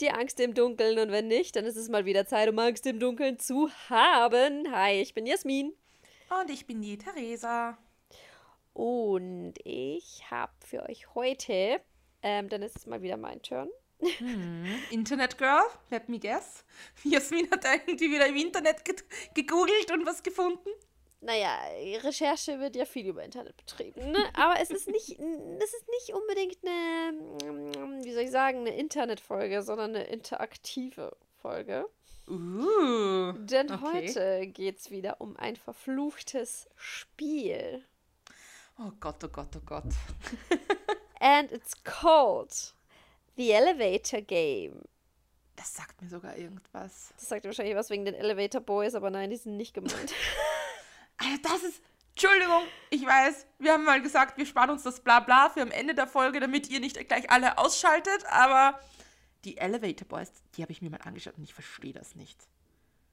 Dir Angst im Dunkeln und wenn nicht, dann ist es mal wieder Zeit, um Angst im Dunkeln zu haben. Hi, ich bin Jasmin. Und ich bin die Theresa. Und ich habe für euch heute, ähm, dann ist es mal wieder mein Turn. Hm. Internet Girl, let me guess. Jasmin hat irgendwie wieder im Internet ge gegoogelt und was gefunden naja, Recherche wird ja viel über Internet betrieben, ne? Aber es ist nicht, es ist nicht unbedingt eine, wie soll ich sagen, eine Internetfolge, sondern eine interaktive Folge. Uh, Denn okay. heute geht es wieder um ein verfluchtes Spiel. Oh Gott, oh Gott, oh Gott. And it's called The Elevator Game. Das sagt mir sogar irgendwas. Das sagt wahrscheinlich was wegen den Elevator Boys, aber nein, die sind nicht gemeint. Also das ist. Entschuldigung, ich weiß, wir haben mal gesagt, wir sparen uns das Blabla für am Ende der Folge, damit ihr nicht gleich alle ausschaltet, aber die Elevator Boys, die habe ich mir mal angeschaut und ich verstehe das nicht.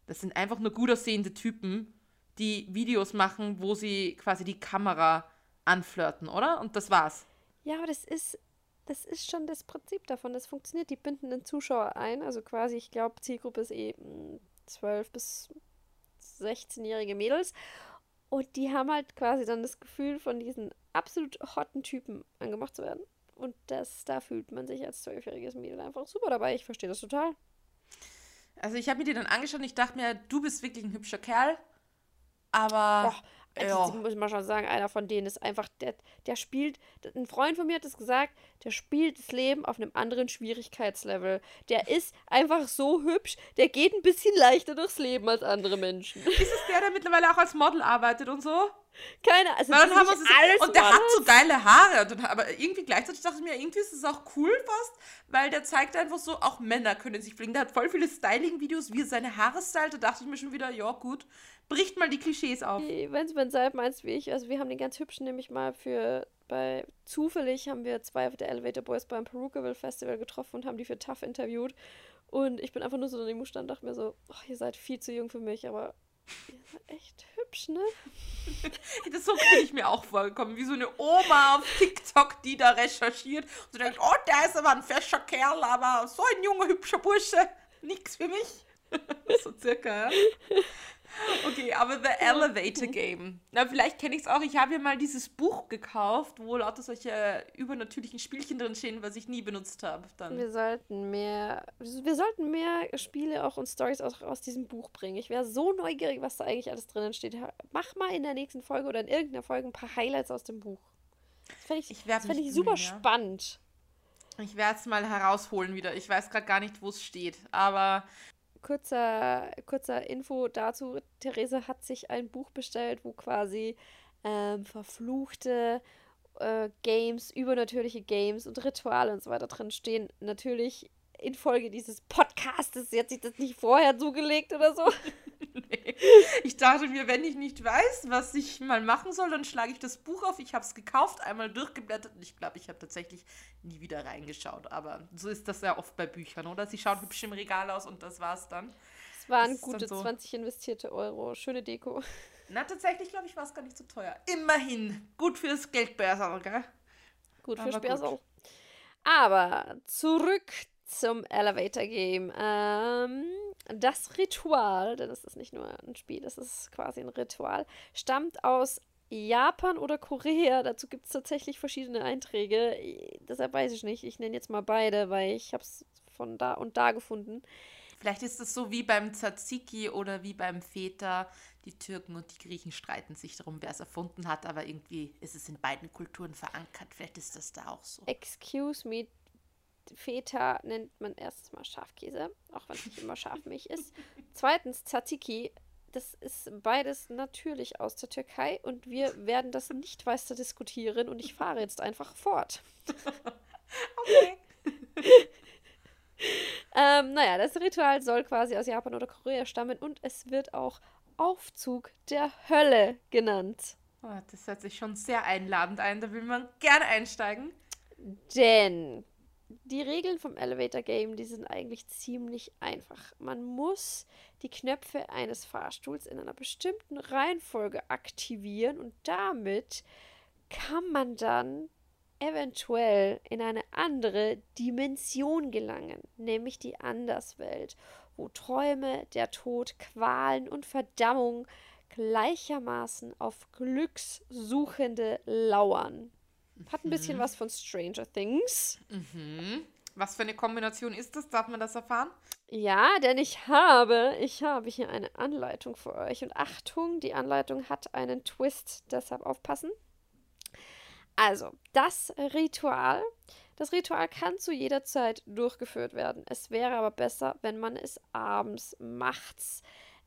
Das sind einfach nur gut aussehende Typen, die Videos machen, wo sie quasi die Kamera anflirten, oder? Und das war's. Ja, aber das ist, das ist schon das Prinzip davon. Das funktioniert. Die binden den Zuschauer ein. Also quasi, ich glaube, Zielgruppe ist eben 12 bis 16-jährige Mädels. Und die haben halt quasi dann das Gefühl, von diesen absolut hotten Typen angemacht zu werden. Und das, da fühlt man sich als zwölfjähriges Mädel einfach super dabei. Ich verstehe das total. Also ich habe mir die dann angeschaut und ich dachte mir, du bist wirklich ein hübscher Kerl. Aber Och, ja. muss man schon sagen, einer von denen ist einfach, der, der spielt, ein Freund von mir hat es gesagt, der spielt das Leben auf einem anderen Schwierigkeitslevel. Der ist einfach so hübsch, der geht ein bisschen leichter durchs Leben als andere Menschen. Ist es der, der mittlerweile auch als Model arbeitet und so? Keine, also dann haben wir alles Und der Models. hat so geile Haare. Dann, aber irgendwie gleichzeitig dachte ich mir, irgendwie ist es auch cool fast, weil der zeigt einfach so, auch Männer können sich fliegen. Der hat voll viele Styling-Videos, wie er seine Haare stylt. Da dachte ich mir schon wieder, ja gut, bricht mal die Klischees auf. Wenn du selber meinst wie ich, also wir haben den ganz hübschen nämlich mal für bei zufällig haben wir zwei der Elevator Boys beim Perukaville Festival getroffen und haben die für Tough interviewt. Und ich bin einfach nur so daneben gestanden und dachte mir so, oh, ihr seid viel zu jung für mich, aber ihr seid echt hübsch, ne? das so bin ich mir auch vorgekommen, wie so eine Oma auf TikTok, die da recherchiert und so denkt, oh, der ist aber ein fescher Kerl, aber so ein junger, hübscher Bursche, nix für mich. so circa, ja. Okay, aber The Elevator Game. Na, vielleicht kenne ich es auch. Ich habe ja mal dieses Buch gekauft, wo lauter solche übernatürlichen Spielchen drin stehen, was ich nie benutzt habe. Wir sollten mehr, wir sollten mehr Spiele auch und Stories aus, aus diesem Buch bringen. Ich wäre so neugierig, was da eigentlich alles drinnen steht. Mach mal in der nächsten Folge oder in irgendeiner Folge ein paar Highlights aus dem Buch. Das fände ich, ich, fänd ich super mehr. spannend. Ich werde es mal herausholen wieder. Ich weiß gerade gar nicht, wo es steht. Aber kurzer, kurzer Info dazu. Therese hat sich ein Buch bestellt, wo quasi ähm, verfluchte äh, Games, übernatürliche Games und Rituale und so weiter drin stehen. Natürlich infolge dieses Podcastes. Sie hat sich das nicht vorher zugelegt oder so. nee. Ich dachte mir, wenn ich nicht weiß, was ich mal machen soll, dann schlage ich das Buch auf. Ich habe es gekauft, einmal durchgeblättert und ich glaube, ich habe tatsächlich nie wieder reingeschaut. Aber so ist das ja oft bei Büchern, oder? Sie schauen hübsch im Regal aus und das war's dann. Es waren gute so 20 investierte Euro. Schöne Deko. Na, tatsächlich, glaube ich, war es gar nicht so teuer. Immerhin. Gut fürs Geldbörsel, gell? Gut fürs Börsel. Aber zurück zum Elevator Game. Ähm, das Ritual, denn es ist nicht nur ein Spiel, es ist quasi ein Ritual, stammt aus Japan oder Korea. Dazu gibt es tatsächlich verschiedene Einträge. Deshalb weiß ich nicht. Ich nenne jetzt mal beide, weil ich habe es von da und da gefunden. Vielleicht ist es so wie beim Tzatziki oder wie beim Feta. Die Türken und die Griechen streiten sich darum, wer es erfunden hat, aber irgendwie ist es in beiden Kulturen verankert. Vielleicht ist das da auch so. Excuse me, Feta nennt man erstens mal Schafkäse, auch wenn es nicht immer Schafmilch ist. Zweitens Tzatziki. Das ist beides natürlich aus der Türkei und wir werden das nicht weiter diskutieren und ich fahre jetzt einfach fort. okay. ähm, naja, das Ritual soll quasi aus Japan oder Korea stammen und es wird auch Aufzug der Hölle genannt. Oh, das hört sich schon sehr einladend ein, da will man gerne einsteigen. Denn die Regeln vom Elevator Game, die sind eigentlich ziemlich einfach. Man muss die Knöpfe eines Fahrstuhls in einer bestimmten Reihenfolge aktivieren und damit kann man dann eventuell in eine andere Dimension gelangen, nämlich die Anderswelt, wo Träume, der Tod, Qualen und Verdammung gleichermaßen auf Glückssuchende lauern. Hat ein bisschen mhm. was von Stranger Things. Mhm. Was für eine Kombination ist das? Darf man das erfahren? Ja, denn ich habe, ich habe hier eine Anleitung für euch. Und Achtung, die Anleitung hat einen Twist, deshalb aufpassen. Also, das Ritual. Das Ritual kann zu jeder Zeit durchgeführt werden. Es wäre aber besser, wenn man es abends macht.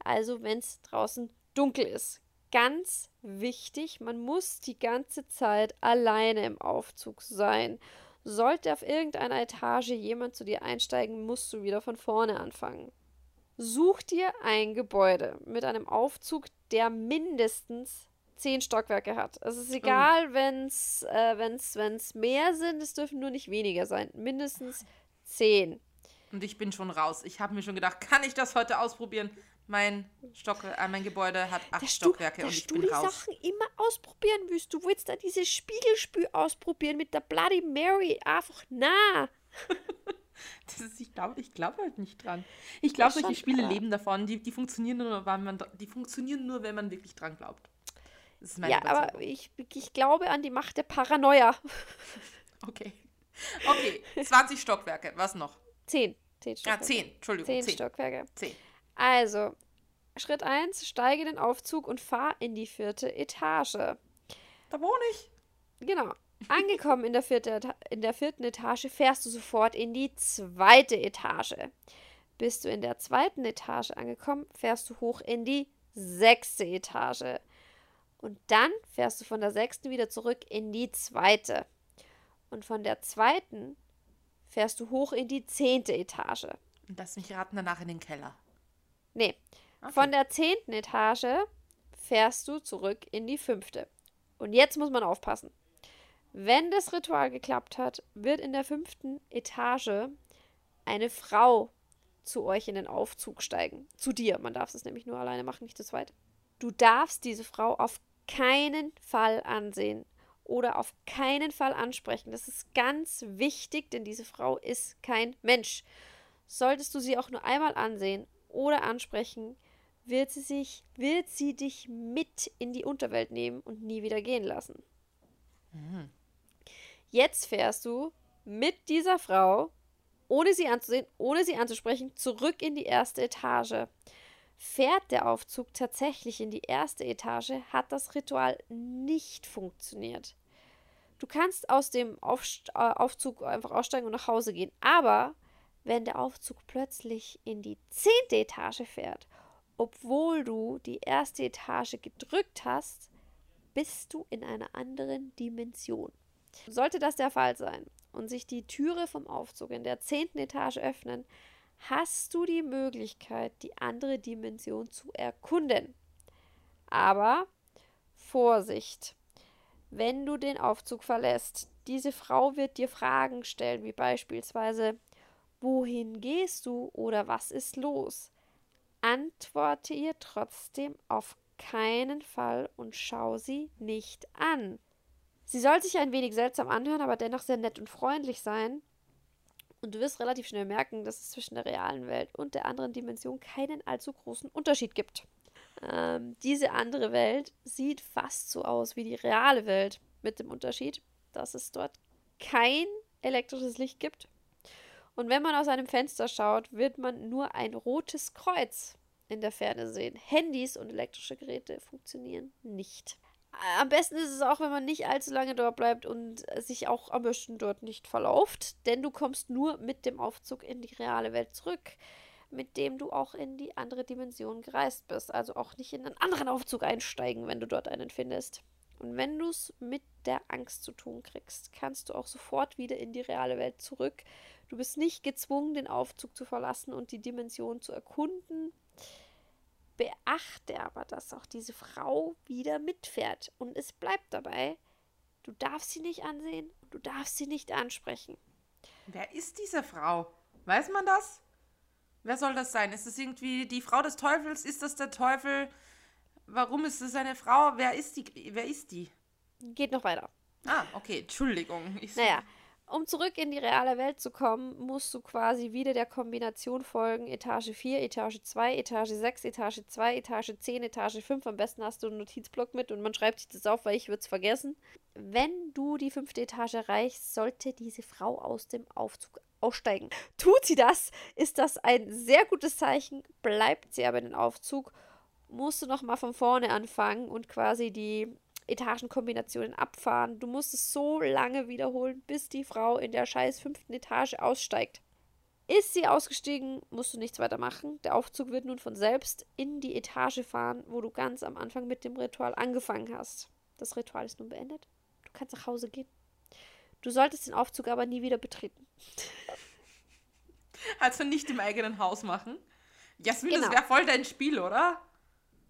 Also, wenn es draußen dunkel ist. Ganz wichtig, man muss die ganze Zeit alleine im Aufzug sein. Sollte auf irgendeiner Etage jemand zu dir einsteigen, musst du wieder von vorne anfangen. Such dir ein Gebäude mit einem Aufzug, der mindestens zehn Stockwerke hat. Es ist egal, oh. wenn es äh, wenn's, wenn's mehr sind, es dürfen nur nicht weniger sein. Mindestens zehn. Und ich bin schon raus. Ich habe mir schon gedacht, kann ich das heute ausprobieren? Mein, Stock, äh, mein Gebäude hat acht dass Stockwerke du, und ich bin raus. Dass du die Sachen immer ausprobieren willst. Du willst da dieses Spiegelspül ausprobieren mit der Bloody Mary. Einfach na. das ist, ich glaube ich glaub halt nicht dran. Ich glaube, solche Spiele klar. leben davon. Die, die, funktionieren nur, wenn man, die funktionieren nur, wenn man wirklich dran glaubt. Das ist meine ja, aber ich, ich glaube an die Macht der Paranoia. Okay. Okay, 20 Stockwerke. Was noch? 10. 10 Stockwerke. Ja, 10. Entschuldigung. 10, 10. Stockwerke. 10. Also, Schritt 1, steige den Aufzug und fahr in die vierte Etage. Da wohne ich. Genau. Angekommen in der, vierte, in der vierten Etage fährst du sofort in die zweite Etage. Bist du in der zweiten Etage angekommen, fährst du hoch in die sechste Etage. Und dann fährst du von der sechsten wieder zurück in die zweite. Und von der zweiten fährst du hoch in die zehnte Etage. Und lass mich raten, danach in den Keller. Nee. Okay. Von der zehnten Etage fährst du zurück in die fünfte. Und jetzt muss man aufpassen. Wenn das Ritual geklappt hat, wird in der fünften Etage eine Frau zu euch in den Aufzug steigen. Zu dir. Man darf es nämlich nur alleine machen, nicht zu zweit. Du darfst diese Frau auf keinen Fall ansehen oder auf keinen Fall ansprechen. Das ist ganz wichtig, denn diese Frau ist kein Mensch. Solltest du sie auch nur einmal ansehen oder ansprechen, wird sie sich, wird sie dich mit in die Unterwelt nehmen und nie wieder gehen lassen. Mhm. Jetzt fährst du mit dieser Frau, ohne sie anzusehen, ohne sie anzusprechen, zurück in die erste Etage. Fährt der Aufzug tatsächlich in die erste Etage, hat das Ritual nicht funktioniert. Du kannst aus dem Aufst äh, Aufzug einfach aussteigen und nach Hause gehen, aber wenn der Aufzug plötzlich in die zehnte Etage fährt, obwohl du die erste Etage gedrückt hast, bist du in einer anderen Dimension. Sollte das der Fall sein und sich die Türe vom Aufzug in der zehnten Etage öffnen, hast du die Möglichkeit, die andere Dimension zu erkunden. Aber Vorsicht! Wenn du den Aufzug verlässt, diese Frau wird dir Fragen stellen, wie beispielsweise, wohin gehst du oder was ist los? Antworte ihr trotzdem auf keinen Fall und schau sie nicht an. Sie soll sich ein wenig seltsam anhören, aber dennoch sehr nett und freundlich sein. Und du wirst relativ schnell merken, dass es zwischen der realen Welt und der anderen Dimension keinen allzu großen Unterschied gibt. Ähm, diese andere Welt sieht fast so aus wie die reale Welt, mit dem Unterschied, dass es dort kein elektrisches Licht gibt und wenn man aus einem Fenster schaut, wird man nur ein rotes Kreuz in der Ferne sehen. Handys und elektrische Geräte funktionieren nicht. Am besten ist es auch, wenn man nicht allzu lange dort bleibt und sich auch am besten dort nicht verlauft, denn du kommst nur mit dem Aufzug in die reale Welt zurück, mit dem du auch in die andere Dimension gereist bist. Also auch nicht in einen anderen Aufzug einsteigen, wenn du dort einen findest. Und wenn du es mit der Angst zu tun kriegst, kannst du auch sofort wieder in die reale Welt zurück Du bist nicht gezwungen, den Aufzug zu verlassen und die Dimension zu erkunden. Beachte aber, dass auch diese Frau wieder mitfährt. Und es bleibt dabei, du darfst sie nicht ansehen, du darfst sie nicht ansprechen. Wer ist diese Frau? Weiß man das? Wer soll das sein? Ist es irgendwie die Frau des Teufels? Ist das der Teufel? Warum ist es eine Frau? Wer ist die? Wer ist die? Geht noch weiter. Ah, okay, Entschuldigung. Ich naja, um zurück in die reale Welt zu kommen, musst du quasi wieder der Kombination folgen: Etage 4, Etage 2, Etage 6, Etage 2, Etage 10, Etage 5. Am besten hast du einen Notizblock mit und man schreibt sich das auf, weil ich würde es vergessen. Wenn du die fünfte Etage erreichst, sollte diese Frau aus dem Aufzug aussteigen. Tut sie das, ist das ein sehr gutes Zeichen. Bleibt sie aber in den Aufzug, musst du nochmal von vorne anfangen und quasi die Etagenkombinationen abfahren. Du musst es so lange wiederholen, bis die Frau in der scheiß fünften Etage aussteigt. Ist sie ausgestiegen, musst du nichts weiter machen. Der Aufzug wird nun von selbst in die Etage fahren, wo du ganz am Anfang mit dem Ritual angefangen hast. Das Ritual ist nun beendet. Du kannst nach Hause gehen. Du solltest den Aufzug aber nie wieder betreten. Also nicht im eigenen Haus machen. Jasmin, genau. das wäre voll dein Spiel, oder?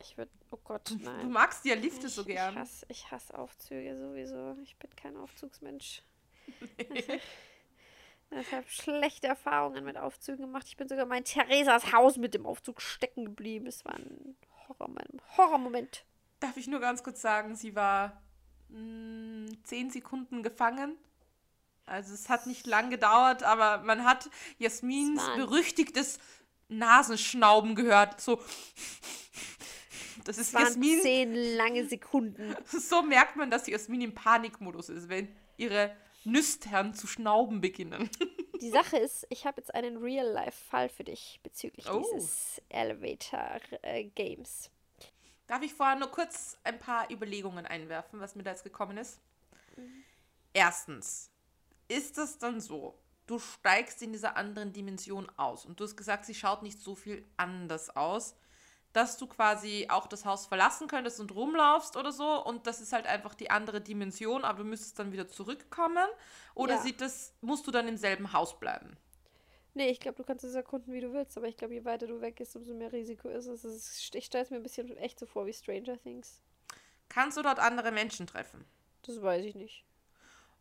Ich würde, oh Gott, nein. Du magst ja Lifte ich, so gern. Ich hasse, ich hasse Aufzüge sowieso. Ich bin kein Aufzugsmensch. ich habe schlechte Erfahrungen mit Aufzügen gemacht. Ich bin sogar mein Theresas Haus mit dem Aufzug stecken geblieben. Es war ein Horror, Horrormoment. Darf ich nur ganz kurz sagen, sie war mh, mm, zehn Sekunden gefangen. Also es hat nicht lang gedauert, aber man hat Jasmins berüchtigtes Nasenschnauben gehört. So das ist das Jasmin. zehn lange Sekunden. So merkt man, dass Jasmin im Panikmodus ist, wenn ihre Nüstern zu schnauben beginnen. Die Sache ist, ich habe jetzt einen Real-Life-Fall für dich bezüglich oh. dieses Elevator-Games. Äh, Darf ich vorher nur kurz ein paar Überlegungen einwerfen, was mir da jetzt gekommen ist? Mhm. Erstens, ist es dann so, du steigst in dieser anderen Dimension aus und du hast gesagt, sie schaut nicht so viel anders aus dass du quasi auch das Haus verlassen könntest und rumlaufst oder so. Und das ist halt einfach die andere Dimension, aber du müsstest dann wieder zurückkommen. Oder ja. sieht das, musst du dann im selben Haus bleiben? Nee, ich glaube, du kannst es erkunden, wie du willst, aber ich glaube, je weiter du weg gehst, umso mehr Risiko ist es. Ist, ich stelle es mir ein bisschen echt so vor wie Stranger Things. Kannst du dort andere Menschen treffen? Das weiß ich nicht.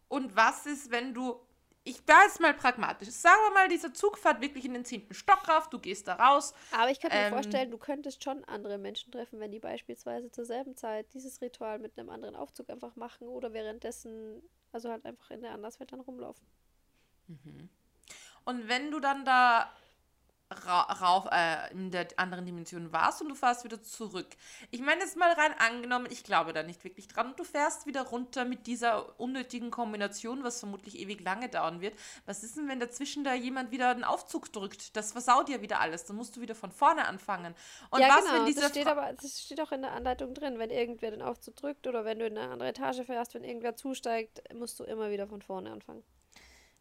Und was ist, wenn du ich war jetzt mal pragmatisch. Sagen wir mal, dieser Zug fährt wirklich in den zehnten Stock rauf, du gehst da raus. Aber ich kann mir ähm, vorstellen, du könntest schon andere Menschen treffen, wenn die beispielsweise zur selben Zeit dieses Ritual mit einem anderen Aufzug einfach machen oder währenddessen, also halt einfach in der Anderswelt dann rumlaufen. Mhm. Und wenn du dann da rauf, äh, in der anderen Dimension warst und du fährst wieder zurück. Ich meine jetzt mal rein angenommen, ich glaube da nicht wirklich dran. Du fährst wieder runter mit dieser unnötigen Kombination, was vermutlich ewig lange dauern wird. Was ist denn, wenn dazwischen da jemand wieder einen Aufzug drückt? Das versaut ja wieder alles. Dann musst du wieder von vorne anfangen. Und ja, was, genau. wenn dieser das steht aber, das steht auch in der Anleitung drin. Wenn irgendwer den Aufzug drückt oder wenn du in eine andere Etage fährst, wenn irgendwer zusteigt, musst du immer wieder von vorne anfangen.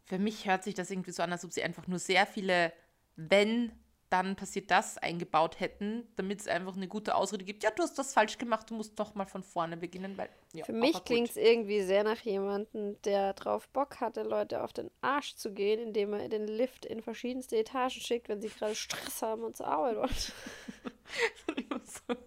Für mich hört sich das irgendwie so an, als ob sie einfach nur sehr viele wenn dann passiert das eingebaut hätten, damit es einfach eine gute Ausrede gibt. Ja, du hast das falsch gemacht, du musst doch mal von vorne beginnen. Weil, ja, Für mich klingt es irgendwie sehr nach jemandem, der drauf Bock hatte, Leute auf den Arsch zu gehen, indem er den Lift in verschiedenste Etagen schickt, wenn sie gerade Stress haben und zur Arbeit wollen.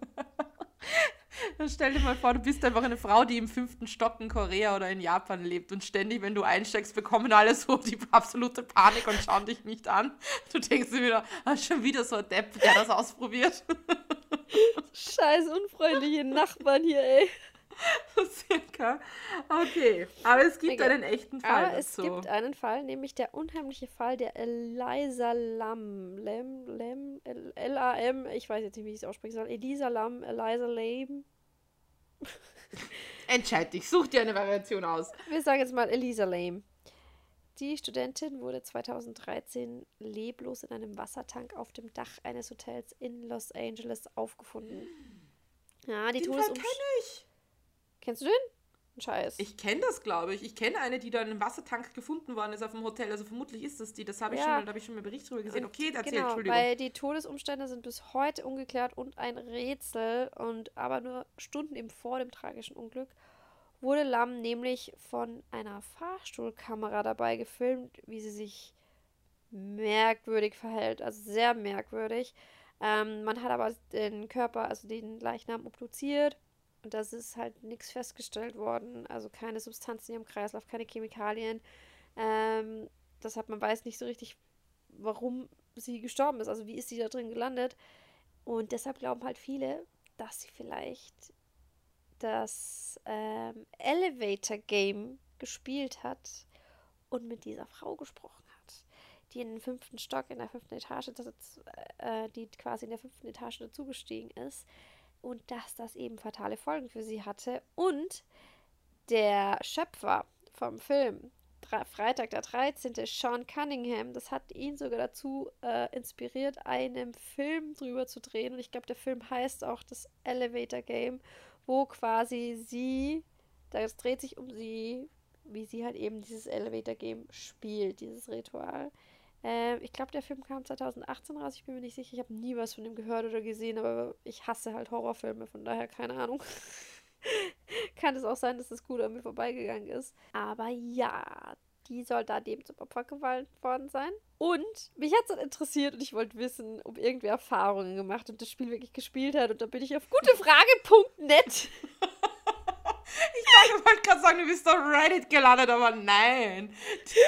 Dann stell dir mal vor, du bist einfach eine Frau, die im fünften Stock in Korea oder in Japan lebt und ständig, wenn du einsteigst, bekommen alle so die absolute Panik und schauen dich nicht an. Du denkst dir wieder, ah, schon wieder so ein Depp, der das ausprobiert. Scheiß unfreundliche Nachbarn hier, ey. Circa. Okay, aber es gibt okay. einen echten Fall. Aber dazu. es gibt einen Fall, nämlich der unheimliche Fall der Eliza Lam. Lam, Lam, L-A-M, ich weiß jetzt nicht, wie ich es aussprechen soll. Elisa Lam, Eliza Lam. Entscheid dich, such dir eine Variation aus. Wir sagen jetzt mal Elisa Lame. Die Studentin wurde 2013 leblos in einem Wassertank auf dem Dach eines Hotels in Los Angeles aufgefunden. Ja, die Todesumstände. Kennst du den? Scheiß. Ich kenne das, glaube ich. Ich kenne eine, die da in einem Wassertank gefunden worden ist auf dem Hotel. Also vermutlich ist das die. Das habe ich, ja. schon, hab ich schon mal Bericht darüber gesehen. Okay, erzähl, genau, Entschuldigung. Weil die Todesumstände sind bis heute ungeklärt und ein Rätsel. Und aber nur Stunden eben vor dem tragischen Unglück wurde Lam nämlich von einer Fahrstuhlkamera dabei gefilmt, wie sie sich merkwürdig verhält. Also sehr merkwürdig. Ähm, man hat aber den Körper, also den Leichnam obduziert und das ist halt nichts festgestellt worden. Also keine Substanzen im Kreislauf, keine Chemikalien. Ähm, deshalb man weiß nicht so richtig, warum sie gestorben ist. Also wie ist sie da drin gelandet. Und deshalb glauben halt viele, dass sie vielleicht das ähm, Elevator Game gespielt hat und mit dieser Frau gesprochen hat, die in den fünften Stock, in der fünften Etage, äh, die quasi in der fünften Etage dazugestiegen ist und dass das eben fatale Folgen für sie hatte. Und der Schöpfer vom Film, Freitag der 13., Sean Cunningham, das hat ihn sogar dazu äh, inspiriert, einen Film drüber zu drehen. Und ich glaube, der Film heißt auch das Elevator Game, wo quasi sie, das dreht sich um sie, wie sie halt eben dieses Elevator Game spielt, dieses Ritual. Äh, ich glaube, der Film kam 2018 raus, ich bin mir nicht sicher, ich habe nie was von dem gehört oder gesehen, aber ich hasse halt Horrorfilme, von daher keine Ahnung. Kann es auch sein, dass das gut an mir vorbeigegangen ist. Aber ja, die soll da dem zum Opfer gewalt worden sein. Und mich hat es interessiert und ich wollte wissen, ob irgendwer Erfahrungen gemacht und das Spiel wirklich gespielt hat. Und da bin ich auf gutefrage.net Ich wollte gerade sagen, du bist auf Reddit gelandet, aber nein.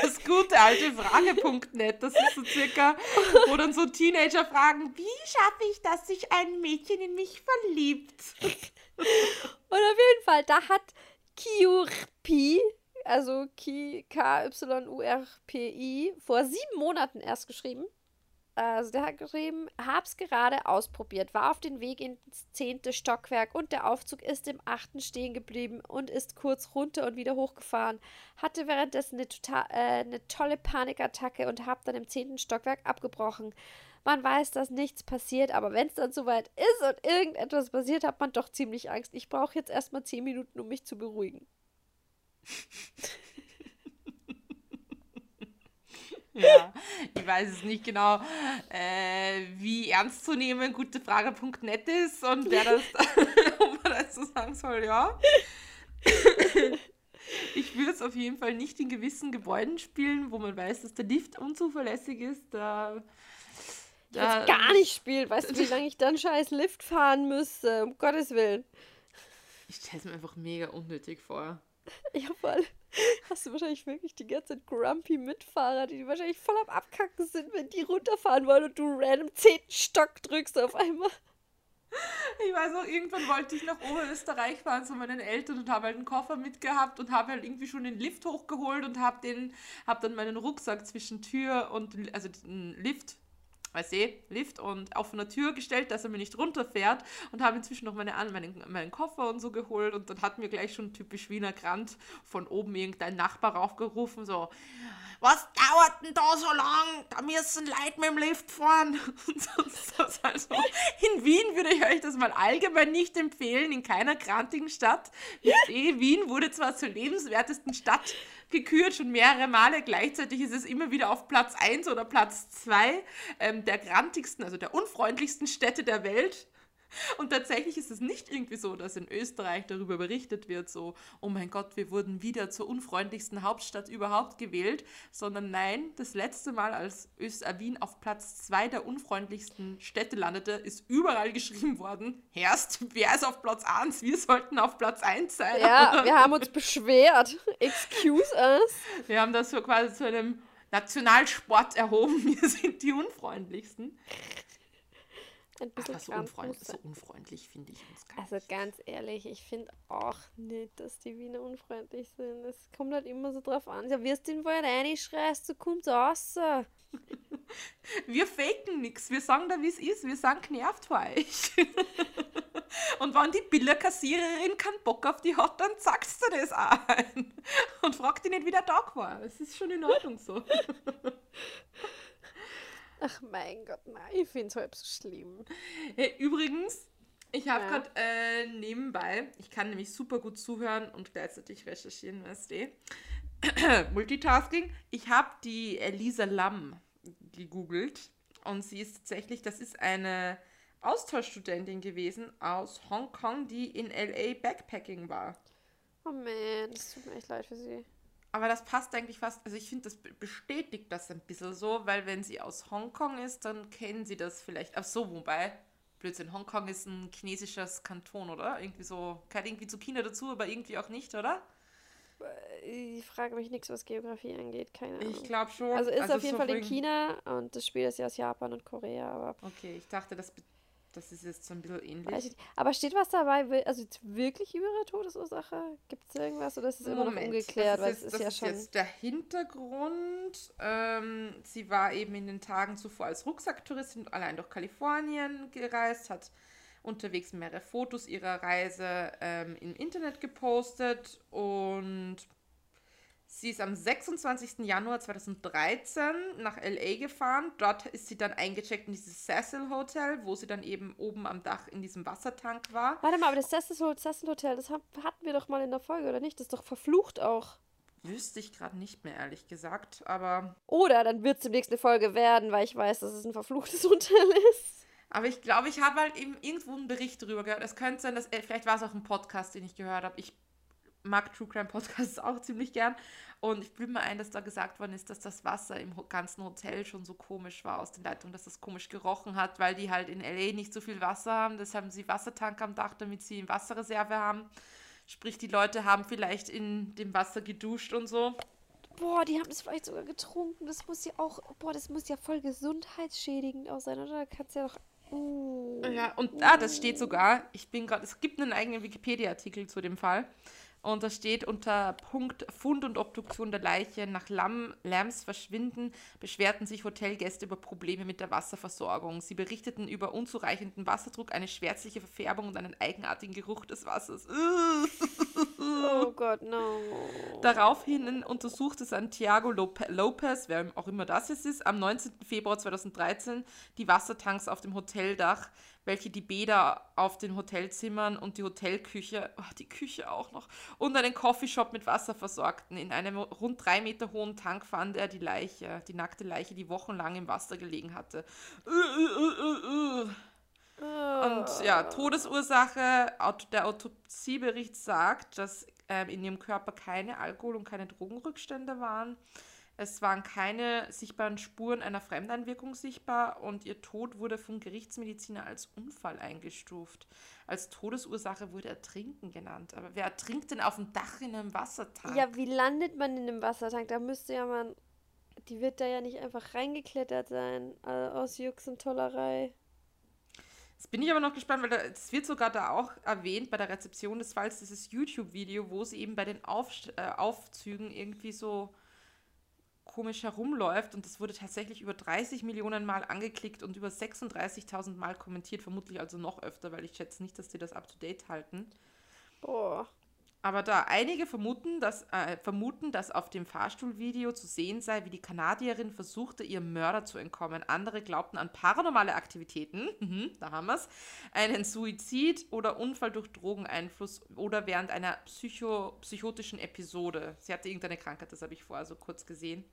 Das gute alte Frage.net, das ist so circa, wo dann so Teenager fragen, wie schaffe ich, dass sich ein Mädchen in mich verliebt? Und auf jeden Fall, da hat Kyurpi, also K-Y-U-R-P-I, vor sieben Monaten erst geschrieben. Also der hat geschrieben, hab's gerade ausprobiert, war auf dem Weg ins zehnte Stockwerk und der Aufzug ist im achten stehen geblieben und ist kurz runter und wieder hochgefahren. Hatte währenddessen eine, total, äh, eine tolle Panikattacke und hab dann im zehnten Stockwerk abgebrochen. Man weiß, dass nichts passiert, aber wenn es dann soweit ist und irgendetwas passiert, hat man doch ziemlich Angst. Ich brauche jetzt erstmal zehn Minuten, um mich zu beruhigen. Ja, ich weiß es nicht genau, äh, wie ernst zu nehmen gutefrage.net ist und wer das, ob man das so sagen soll, ja. ich würde es auf jeden Fall nicht in gewissen Gebäuden spielen, wo man weiß, dass der Lift unzuverlässig ist. Da, da ich gar nicht spielen. Weißt du, wie lange ich dann scheiß Lift fahren müsste? Um Gottes Willen. Ich stelle es mir einfach mega unnötig vor. Ja, voll. Hast du wahrscheinlich wirklich die ganze Zeit grumpy Mitfahrer, die wahrscheinlich voll am Abkacken sind, wenn die runterfahren wollen und du random zehnten Stock drückst auf einmal. Ich weiß auch, irgendwann wollte ich nach Oberösterreich fahren zu meinen Eltern und habe halt einen Koffer mitgehabt und habe halt irgendwie schon den Lift hochgeholt und habe den, dann meinen Rucksack zwischen Tür und, also den Lift weiß ich, Lift und auf einer Tür gestellt, dass er mir nicht runterfährt und habe inzwischen noch meine, meinen, meinen Koffer und so geholt und dann hat mir gleich schon typisch Wiener Grant von oben irgendein Nachbar raufgerufen, so, was dauert denn da so lang? Da müssen Leute mit dem Lift fahren. also, in Wien würde ich euch das mal allgemein nicht empfehlen, in keiner grantigen Stadt. Wisst eh, Wien wurde zwar zur lebenswertesten Stadt gekürt, schon mehrere Male. Gleichzeitig ist es immer wieder auf Platz 1 oder Platz 2 ähm, der grantigsten, also der unfreundlichsten Städte der Welt. Und tatsächlich ist es nicht irgendwie so, dass in Österreich darüber berichtet wird, so, oh mein Gott, wir wurden wieder zur unfreundlichsten Hauptstadt überhaupt gewählt, sondern nein, das letzte Mal, als Öst äh, Wien auf Platz zwei der unfreundlichsten Städte landete, ist überall geschrieben worden, Herst, wer ist auf Platz 1? Wir sollten auf Platz 1 sein. Ja, wir haben uns beschwert. Excuse us. Wir haben das so quasi zu einem Nationalsport erhoben. Wir sind die unfreundlichsten ein bisschen Ach, so, unfreundlich, so unfreundlich finde ich uns gar Also nicht. ganz ehrlich, ich finde auch nicht, dass die Wiener unfreundlich sind. Es kommt halt immer so drauf an. Ja, wirst du den vorher reinschreist, du kommst raus. wir faken nichts. Wir sagen da, wie es ist. Wir sind genervt vor euch. Und wenn die Billerkassiererin keinen Bock auf die hat, dann sagst du das auch ein. Und fragt die nicht, wie der Tag war. Es ist schon in Ordnung so. Ach mein Gott, nein, ich finde es halb so schlimm. Hey, übrigens, ich habe ja. gerade äh, nebenbei, ich kann nämlich super gut zuhören und gleichzeitig recherchieren, weißt du. Multitasking. Ich habe die Elisa Lam gegoogelt und sie ist tatsächlich, das ist eine Austauschstudentin gewesen aus Hongkong, die in LA Backpacking war. Oh man, das tut mir echt leid für sie. Aber das passt eigentlich fast, also ich finde, das bestätigt das ein bisschen so, weil wenn sie aus Hongkong ist, dann kennen sie das vielleicht. Ach so, wobei, Blödsinn, Hongkong ist ein chinesisches Kanton, oder? Irgendwie so, gehört irgendwie zu China dazu, aber irgendwie auch nicht, oder? Ich frage mich nichts, was Geografie angeht, keine Ahnung. Ich glaube schon. Also ist also auf jeden so Fall in China und das Spiel ist ja aus Japan und Korea, aber. Okay, ich dachte, das das ist jetzt so ein bisschen ähnlich. Aber steht was dabei, also wirklich über ihre Todesursache? Gibt es irgendwas oder ist es immer noch ungeklärt? Das ist, jetzt, das ist, ja jetzt der Hintergrund. Ähm, sie war eben in den Tagen zuvor als Rucksacktouristin allein durch Kalifornien gereist, hat unterwegs mehrere Fotos ihrer Reise ähm, im Internet gepostet und Sie ist am 26. Januar 2013 nach LA gefahren. Dort ist sie dann eingecheckt in dieses Cecil Hotel, wo sie dann eben oben am Dach in diesem Wassertank war. Warte mal, aber das Cecil Hotel, das hatten wir doch mal in der Folge, oder nicht? Das ist doch verflucht auch. Wüsste ich gerade nicht mehr, ehrlich gesagt, aber. Oder dann wird es demnächst eine Folge werden, weil ich weiß, dass es ein verfluchtes Hotel ist. Aber ich glaube, ich habe halt eben irgendwo einen Bericht darüber gehört. Es könnte sein, dass. Äh, vielleicht war es auch ein Podcast, den ich gehört habe. Ich mag True Crime Podcasts auch ziemlich gern. Und ich bilde mir ein, dass da gesagt worden ist, dass das Wasser im ganzen Hotel schon so komisch war aus den Leitungen, dass das komisch gerochen hat, weil die halt in LA nicht so viel Wasser haben. Deshalb haben sie Wassertank am Dach, damit sie Wasserreserve haben. Sprich, die Leute haben vielleicht in dem Wasser geduscht und so. Boah, die haben das vielleicht sogar getrunken. Das muss ja auch, boah, das muss ja voll gesundheitsschädigend auch sein, oder? Da kannst ja doch Uh, ja, und ah, das steht sogar. Ich bin gerade, es gibt einen eigenen Wikipedia-Artikel zu dem Fall. Und da steht unter Punkt Fund und Obduktion der Leiche nach Lamm, Lärms Verschwinden beschwerten sich Hotelgäste über Probleme mit der Wasserversorgung. Sie berichteten über unzureichenden Wasserdruck, eine schwärzliche Verfärbung und einen eigenartigen Geruch des Wassers. oh Gott, no. Daraufhin untersuchte Santiago Lopez, wer auch immer das jetzt ist, am 19. Februar 2013 die Wassertanks auf dem Hoteldach welche die Bäder auf den Hotelzimmern und die Hotelküche, oh, die Küche auch noch, und einen Coffeeshop mit Wasser versorgten. In einem rund drei Meter hohen Tank fand er die Leiche, die nackte Leiche, die wochenlang im Wasser gelegen hatte. Und ja, Todesursache, der Autopsiebericht sagt, dass ähm, in ihrem Körper keine Alkohol- und keine Drogenrückstände waren. Es waren keine sichtbaren Spuren einer Fremdeinwirkung sichtbar und ihr Tod wurde vom Gerichtsmediziner als Unfall eingestuft. Als Todesursache wurde Ertrinken genannt. Aber wer ertrinkt denn auf dem Dach in einem Wassertank? Ja, wie landet man in einem Wassertank? Da müsste ja man. Die wird da ja nicht einfach reingeklettert sein, äh, aus Jux und Tollerei. Jetzt bin ich aber noch gespannt, weil es wird sogar da auch erwähnt bei der Rezeption des Falls, dieses YouTube-Video, wo sie eben bei den Auf, äh, Aufzügen irgendwie so komisch herumläuft und das wurde tatsächlich über 30 Millionen Mal angeklickt und über 36.000 Mal kommentiert, vermutlich also noch öfter, weil ich schätze nicht, dass die das up-to-date halten. Boah. Aber da einige vermuten, dass, äh, vermuten, dass auf dem Fahrstuhlvideo zu sehen sei, wie die Kanadierin versuchte, ihrem Mörder zu entkommen. Andere glaubten an paranormale Aktivitäten, mhm, da haben wir es, einen Suizid oder Unfall durch Drogeneinfluss oder während einer psycho psychotischen Episode. Sie hatte irgendeine Krankheit, das habe ich vorher so kurz gesehen.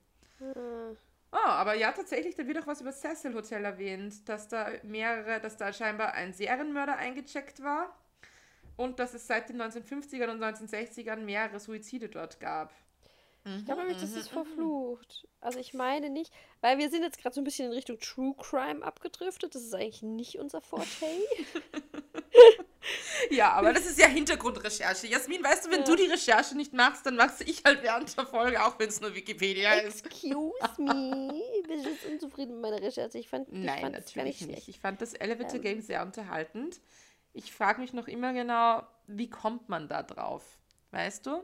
Mhm. Oh, aber ja, tatsächlich, da wird auch was über Cecil Hotel erwähnt, dass da mehrere, dass da scheinbar ein Serienmörder eingecheckt war und dass es seit den 1950ern und 1960ern mehrere Suizide dort gab. Ich glaube nämlich, das ist mhm, mhm, verflucht. Also ich meine nicht, weil wir sind jetzt gerade so ein bisschen in Richtung True Crime abgedriftet. Das ist eigentlich nicht unser Forte. ja, aber das ist ja Hintergrundrecherche. Jasmin, weißt du, wenn ja. du die Recherche nicht machst, dann machst ich halt während der Folge, auch wenn es nur Wikipedia ist. Excuse me. Bist du jetzt unzufrieden mit meiner Recherche? Ich fand, ich Nein, natürlich nicht. Ich fand das Elevator ähm. Game sehr unterhaltend. Ich frage mich noch immer genau, wie kommt man da drauf? Weißt du?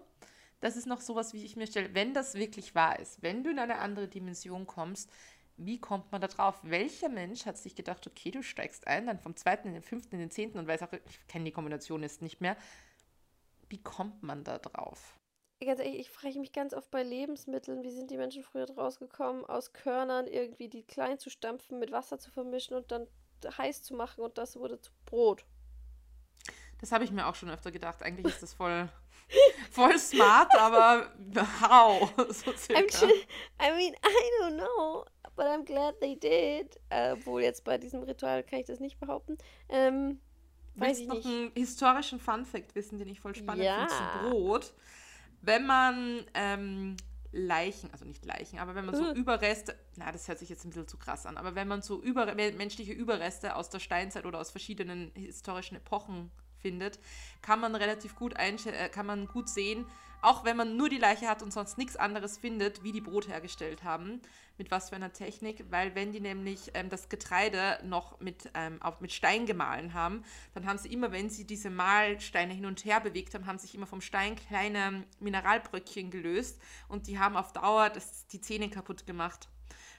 Das ist noch sowas, wie ich mir stelle, wenn das wirklich wahr ist, wenn du in eine andere Dimension kommst, wie kommt man da drauf? Welcher Mensch hat sich gedacht, okay, du steigst ein, dann vom zweiten in den fünften in den zehnten und weiß auch, ich kenne die Kombination jetzt nicht mehr. Wie kommt man da drauf? Ganz ehrlich, ich frage mich ganz oft bei Lebensmitteln, wie sind die Menschen früher draus gekommen, aus Körnern irgendwie die klein zu stampfen, mit Wasser zu vermischen und dann heiß zu machen und das wurde zu Brot. Das habe ich mir auch schon öfter gedacht. Eigentlich ist das voll, voll smart, aber how? So circa. I mean, I don't know, but I'm glad they did. Obwohl jetzt bei diesem Ritual kann ich das nicht behaupten. Ähm, weiß ich noch nicht. einen historischen Fun-Fact wissen, den ich voll spannend ja. finde zum Brot? Wenn man ähm, Leichen, also nicht Leichen, aber wenn man so Überreste, na, das hört sich jetzt ein bisschen zu krass an, aber wenn man so über, menschliche Überreste aus der Steinzeit oder aus verschiedenen historischen Epochen findet, kann man relativ gut äh, kann man gut sehen, auch wenn man nur die Leiche hat und sonst nichts anderes findet, wie die Brot hergestellt haben, mit was für einer Technik, weil wenn die nämlich ähm, das Getreide noch mit, ähm, auf, mit Stein gemahlen haben, dann haben sie immer, wenn sie diese Mahlsteine hin und her bewegt haben, haben sich immer vom Stein kleine Mineralbröckchen gelöst und die haben auf Dauer das, die Zähne kaputt gemacht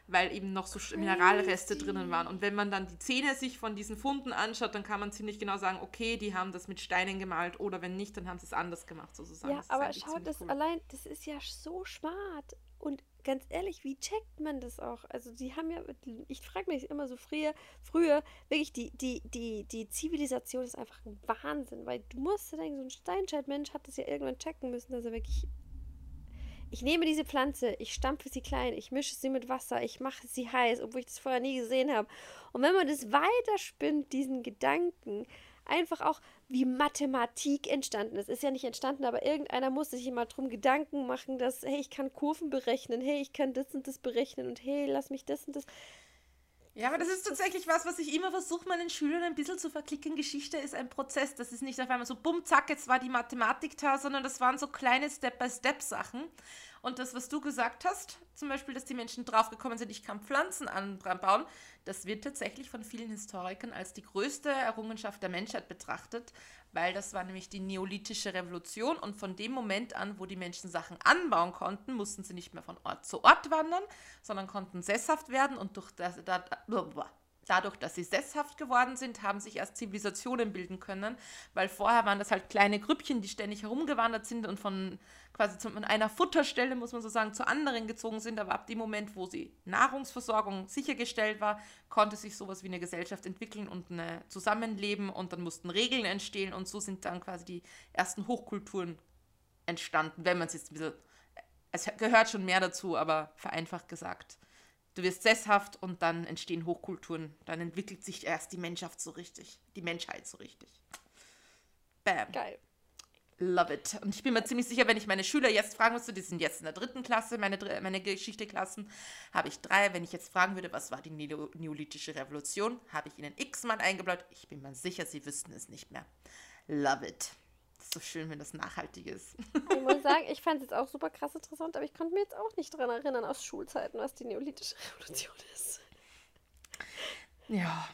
weil eben noch so Mineralreste drinnen waren. Und wenn man dann die Zähne sich von diesen Funden anschaut, dann kann man ziemlich genau sagen, okay, die haben das mit Steinen gemalt oder wenn nicht, dann haben sie es anders gemacht, sozusagen. Ja, aber schau, das cool. allein, das ist ja so smart. Und ganz ehrlich, wie checkt man das auch? Also sie haben ja, ich frage mich immer so früher, früher, wirklich, die, die, die, die Zivilisation ist einfach ein Wahnsinn, weil du musst denken, so ein Steinscheidmensch hat das ja irgendwann checken müssen, dass er wirklich ich nehme diese Pflanze, ich stampfe sie klein, ich mische sie mit Wasser, ich mache sie heiß, obwohl ich das vorher nie gesehen habe. Und wenn man das weiterspinnt, diesen Gedanken, einfach auch wie Mathematik entstanden ist. Ist ja nicht entstanden, aber irgendeiner musste sich immer drum Gedanken machen, dass, hey, ich kann Kurven berechnen, hey, ich kann das und das berechnen und hey, lass mich das und das. Ja, aber das ist tatsächlich was, was ich immer versuche, meinen Schülern ein bisschen zu verklicken. Geschichte ist ein Prozess. Das ist nicht auf einmal so, bumm, zack, jetzt war die Mathematik da, sondern das waren so kleine Step-by-Step-Sachen. Und das, was du gesagt hast, zum Beispiel, dass die Menschen draufgekommen sind, ich kann Pflanzen anbauen, das wird tatsächlich von vielen Historikern als die größte Errungenschaft der Menschheit betrachtet, weil das war nämlich die neolithische Revolution und von dem Moment an, wo die Menschen Sachen anbauen konnten, mussten sie nicht mehr von Ort zu Ort wandern, sondern konnten sesshaft werden und durch das, da, dadurch, dass sie sesshaft geworden sind, haben sich erst Zivilisationen bilden können, weil vorher waren das halt kleine Grüppchen, die ständig herumgewandert sind und von quasi zu einer Futterstelle, muss man so sagen, zu anderen gezogen sind. Aber ab dem Moment, wo sie Nahrungsversorgung sichergestellt war, konnte sich sowas wie eine Gesellschaft entwickeln und ein Zusammenleben und dann mussten Regeln entstehen und so sind dann quasi die ersten Hochkulturen entstanden, wenn man es jetzt ein bisschen, es gehört schon mehr dazu, aber vereinfacht gesagt. Du wirst sesshaft und dann entstehen Hochkulturen. Dann entwickelt sich erst die Menschheit so richtig. Die Menschheit so richtig. Bam. Geil. Love it. Und ich bin mir ziemlich sicher, wenn ich meine Schüler jetzt fragen müsste, die sind jetzt in der dritten Klasse, meine, meine Geschichteklassen, habe ich drei. Wenn ich jetzt fragen würde, was war die Neolithische Revolution, habe ich ihnen x-mal eingebläut. Ich bin mir sicher, sie wüssten es nicht mehr. Love it. Das ist so schön, wenn das nachhaltig ist. Ich muss sagen, ich fand es jetzt auch super krass interessant, aber ich konnte mir jetzt auch nicht daran erinnern aus Schulzeiten, was die Neolithische Revolution ist. Ja,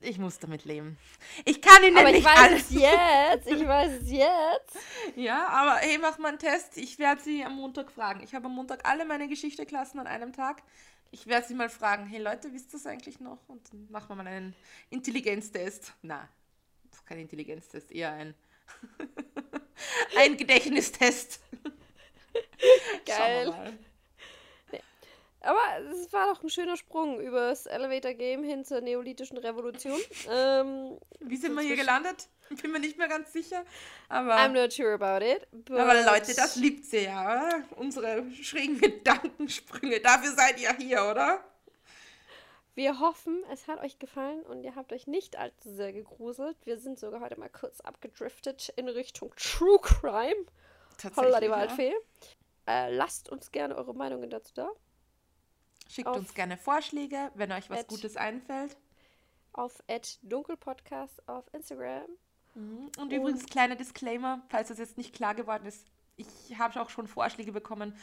ich muss damit leben. Ich kann ihn aber nicht ich weiß alles. es jetzt. Ich weiß es jetzt. Ja, aber hey, mach mal einen Test. Ich werde sie am Montag fragen. Ich habe am Montag alle meine Geschichteklassen an einem Tag. Ich werde sie mal fragen, hey Leute, wisst ihr das eigentlich noch? Und dann machen wir mal einen Intelligenztest. Na, kein Intelligenztest, eher ein, ein Gedächtnistest. Geil. Aber es war doch ein schöner Sprung über das Elevator Game hin zur neolithischen Revolution. Ähm, Wie sind wir hier gelandet? Bin mir nicht mehr ganz sicher. Aber, I'm not sure about it. aber Leute, das liebt sie ja, oder? Unsere schrägen Gedankensprünge. Dafür seid ihr hier, oder? Wir hoffen, es hat euch gefallen und ihr habt euch nicht allzu sehr gegruselt. Wir sind sogar heute mal kurz abgedriftet in Richtung True Crime. Tatsächlich. Holla die Waldfee. Ja. Äh, lasst uns gerne eure Meinungen dazu da. Schickt auf uns gerne Vorschläge, wenn euch was Gutes einfällt. Auf dunkelpodcast auf Instagram. Mhm. Und, Und übrigens, kleiner Disclaimer, falls das jetzt nicht klar geworden ist, ich habe auch schon Vorschläge bekommen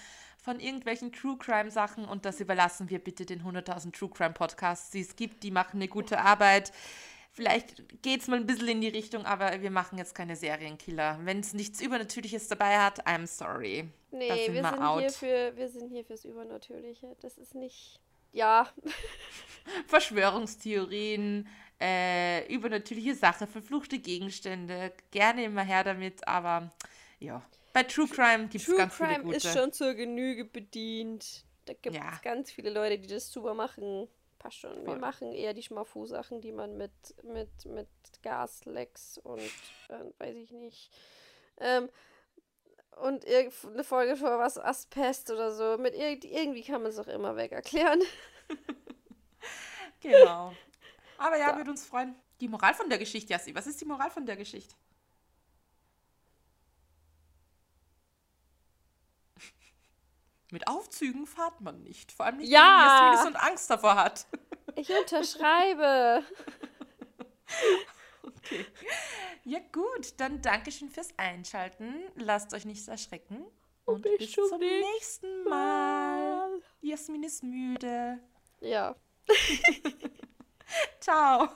von irgendwelchen True Crime Sachen und das überlassen wir bitte den 100.000 True Crime Podcasts, die es gibt. Die machen eine gute Arbeit. Vielleicht geht es mal ein bisschen in die Richtung, aber wir machen jetzt keine Serienkiller. Wenn es nichts Übernatürliches dabei hat, I'm sorry. Nee, sind wir, sind out. hier für, wir sind hier fürs Übernatürliche. Das ist nicht. Ja. Verschwörungstheorien, äh, übernatürliche Sachen, verfluchte Gegenstände. Gerne immer her damit, aber ja. Bei True Crime gibt es ganz Crime viele gute. True Crime ist schon zur Genüge bedient. Da gibt es ja. ganz viele Leute, die das super machen passt schon. Voll. Wir machen eher die Schmafu-Sachen, die man mit, mit, mit Gaslecks und äh, weiß ich nicht. Ähm, und eine Folge vor was Asbest oder so. Mit irg irgendwie kann man es auch immer weg erklären. genau. Aber ja, so. würde uns freuen. Die Moral von der Geschichte, Jassi. Was ist die Moral von der Geschichte? Mit Aufzügen fahrt man nicht. Vor allem nicht, ja. wenn man und Angst davor hat. Ich unterschreibe. okay. Ja gut, dann Dankeschön fürs Einschalten. Lasst euch nicht erschrecken. Und bis, bis zum nächsten Mal. Mal. Jasmin ist müde. Ja. Ciao.